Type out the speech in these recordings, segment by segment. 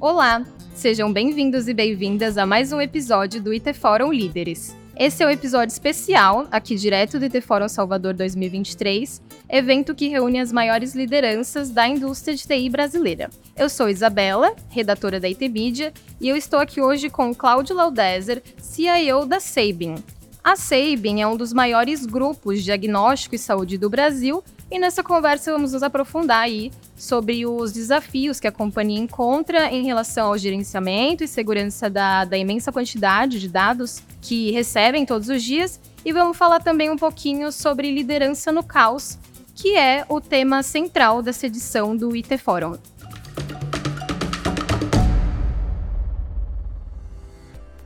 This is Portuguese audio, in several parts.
Olá, sejam bem-vindos e bem-vindas a mais um episódio do IT Fórum Líderes. Esse é um episódio especial, aqui direto do IT Fórum Salvador 2023, evento que reúne as maiores lideranças da indústria de TI brasileira. Eu sou Isabela, redatora da IT Media, e eu estou aqui hoje com Cláudio Laudezer, CIO da Sabin. A Sabin é um dos maiores grupos de diagnóstico e saúde do Brasil e nessa conversa vamos nos aprofundar aí sobre os desafios que a companhia encontra em relação ao gerenciamento e segurança da, da imensa quantidade de dados que recebem todos os dias. E vamos falar também um pouquinho sobre liderança no caos, que é o tema central dessa edição do IT Forum.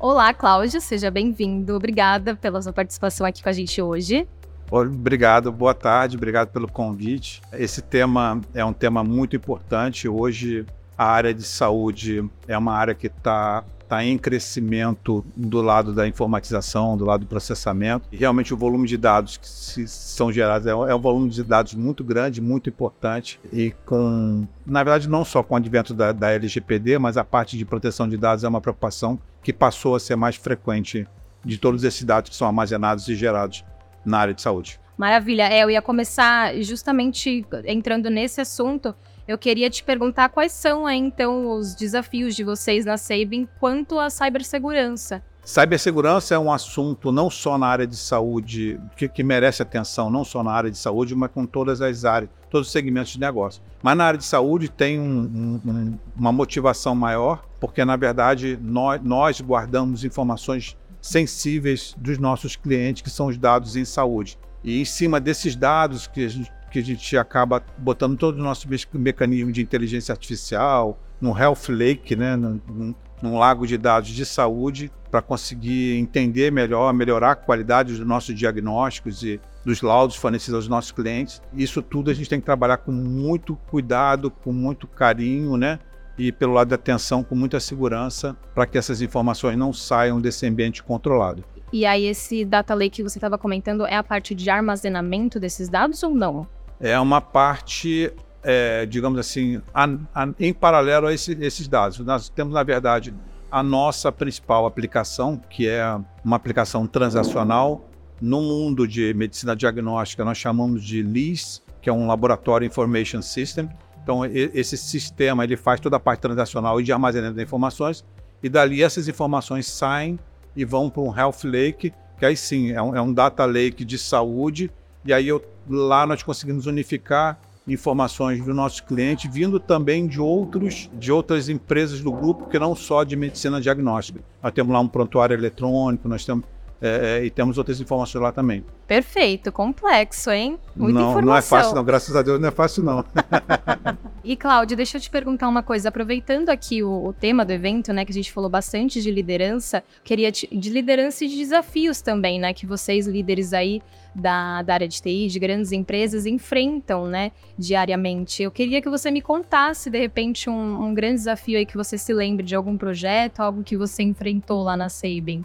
Olá, Cláudio, seja bem-vindo. Obrigada pela sua participação aqui com a gente hoje. Obrigado, boa tarde, obrigado pelo convite. Esse tema é um tema muito importante. Hoje, a área de saúde é uma área que está tá em crescimento do lado da informatização, do lado do processamento. E realmente o volume de dados que se, são gerados é, é um volume de dados muito grande, muito importante. E com, na verdade, não só com o advento da, da LGPD, mas a parte de proteção de dados é uma preocupação que passou a ser mais frequente de todos esses dados que são armazenados e gerados na área de saúde. Maravilha. É, eu ia começar justamente entrando nesse assunto. Eu queria te perguntar quais são então, os desafios de vocês na Sabin quanto à cibersegurança. Cibersegurança é um assunto não só na área de saúde, que, que, merece atenção, não só na área de saúde, mas com todas as áreas, todos os segmentos de negócio. Mas na área de saúde tem um, um, uma motivação maior, porque na verdade nós, nós guardamos informações sensíveis dos nossos clientes, que são os dados em saúde. E em cima desses dados que a gente, que a gente acaba botando todo o nosso mecanismo de inteligência artificial, no Health Lake, né, num, num lago de dados de saúde, para conseguir entender melhor, melhorar a qualidade dos nossos diagnósticos e dos laudos fornecidos aos nossos clientes. Isso tudo a gente tem que trabalhar com muito cuidado, com muito carinho, né? e pelo lado da atenção com muita segurança para que essas informações não saiam desse ambiente controlado. E aí esse data lake que você estava comentando é a parte de armazenamento desses dados ou não? É uma parte, é, digamos assim, a, a, em paralelo a esse, esses dados. Nós temos, na verdade, a nossa principal aplicação, que é uma aplicação transacional no mundo de medicina diagnóstica, nós chamamos de LIS, que é um Laboratory Information System, então, esse sistema ele faz toda a parte transacional e de armazenamento de informações, e dali essas informações saem e vão para um Health Lake, que aí sim é um, é um data lake de saúde, e aí eu, lá nós conseguimos unificar informações do nosso cliente, vindo também de outros, de outras empresas do grupo, que não só de medicina diagnóstica. Nós temos lá um prontuário eletrônico, nós temos é, é, e temos outras informações lá também. Perfeito, complexo, hein? Muita não, informação. Não é fácil, não. Graças a Deus não é fácil, não. e, Cláudia, deixa eu te perguntar uma coisa. Aproveitando aqui o, o, tema do evento, né, que a gente falou bastante de liderança, queria te, de liderança e de desafios também, né, que vocês, líderes aí da, da área de TI, de grandes empresas, enfrentam, né, diariamente. Eu queria que você me contasse, de repente, um, um grande desafio aí que você se lembre de algum projeto, algo que você enfrentou lá na Sabin.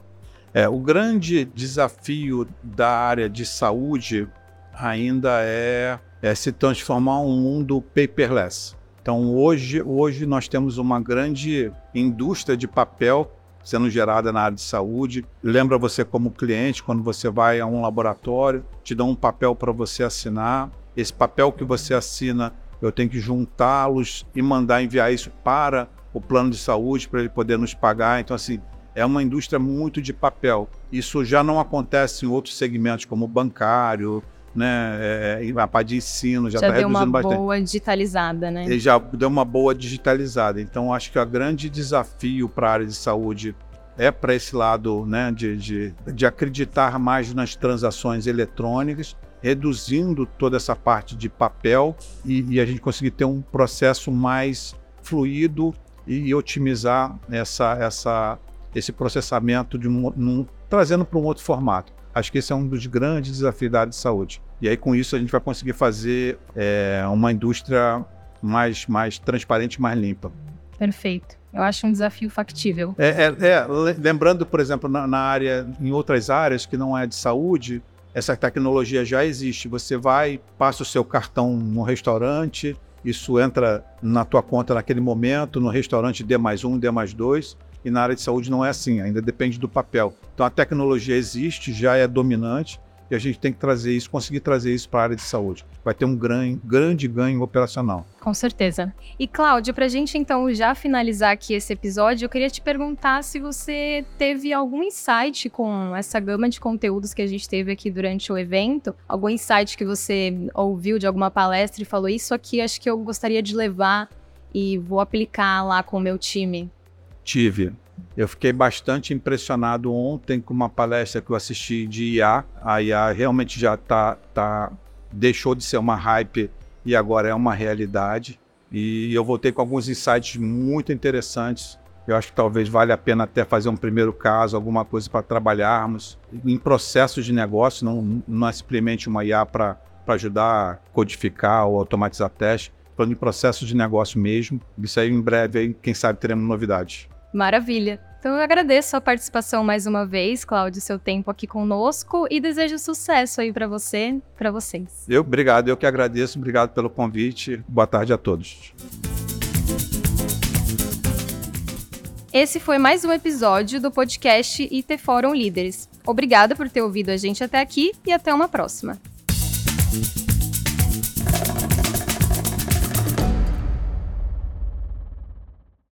É, o grande desafio da área de saúde ainda é, é se transformar um mundo paperless. Então hoje, hoje nós temos uma grande indústria de papel sendo gerada na área de saúde. Lembra você como cliente, quando você vai a um laboratório, te dão um papel para você assinar. Esse papel que você assina, eu tenho que juntá-los e mandar enviar isso para o plano de saúde para ele poder nos pagar. Então assim, é uma indústria muito de papel. Isso já não acontece em outros segmentos, como bancário, né? É, a parte de ensino já está reduzindo bastante. Já deu uma boa digitalizada, né? E já deu uma boa digitalizada. Então, acho que o grande desafio para a área de saúde é para esse lado né, de, de, de acreditar mais nas transações eletrônicas, reduzindo toda essa parte de papel e, e a gente conseguir ter um processo mais fluido e, e otimizar essa, essa esse processamento de um, num, trazendo para um outro formato. Acho que esse é um dos grandes desafios da área de saúde. E aí, com isso, a gente vai conseguir fazer é, uma indústria mais, mais transparente, mais limpa. Perfeito. Eu acho um desafio factível. É, é, é lembrando, por exemplo, na, na, área, em outras áreas que não é de saúde, essa tecnologia já existe. Você vai, passa o seu cartão no restaurante, isso entra na tua conta naquele momento, no restaurante D mais um, D mais dois, e na área de saúde não é assim, ainda depende do papel. Então a tecnologia existe, já é dominante, e a gente tem que trazer isso, conseguir trazer isso para a área de saúde. Vai ter um grande, grande ganho operacional. Com certeza. E Cláudio, para a gente então já finalizar aqui esse episódio, eu queria te perguntar se você teve algum insight com essa gama de conteúdos que a gente teve aqui durante o evento, algum insight que você ouviu de alguma palestra e falou isso aqui, acho que eu gostaria de levar e vou aplicar lá com o meu time. Tive. Eu fiquei bastante impressionado ontem com uma palestra que eu assisti de IA. A IA realmente já tá, tá deixou de ser uma hype e agora é uma realidade. E eu voltei com alguns insights muito interessantes. Eu acho que talvez valha a pena até fazer um primeiro caso, alguma coisa para trabalharmos em processos de negócio, não, não é simplesmente uma IA para ajudar a codificar ou automatizar testes, falando em processos de negócio mesmo. Isso aí em breve, aí, quem sabe, teremos novidades. Maravilha. Então eu agradeço a participação mais uma vez, Cláudio, seu tempo aqui conosco e desejo sucesso aí para você, para vocês. Eu, obrigado, eu que agradeço, obrigado pelo convite. Boa tarde a todos. Esse foi mais um episódio do podcast IT Fórum Líderes. Obrigada por ter ouvido a gente até aqui e até uma próxima.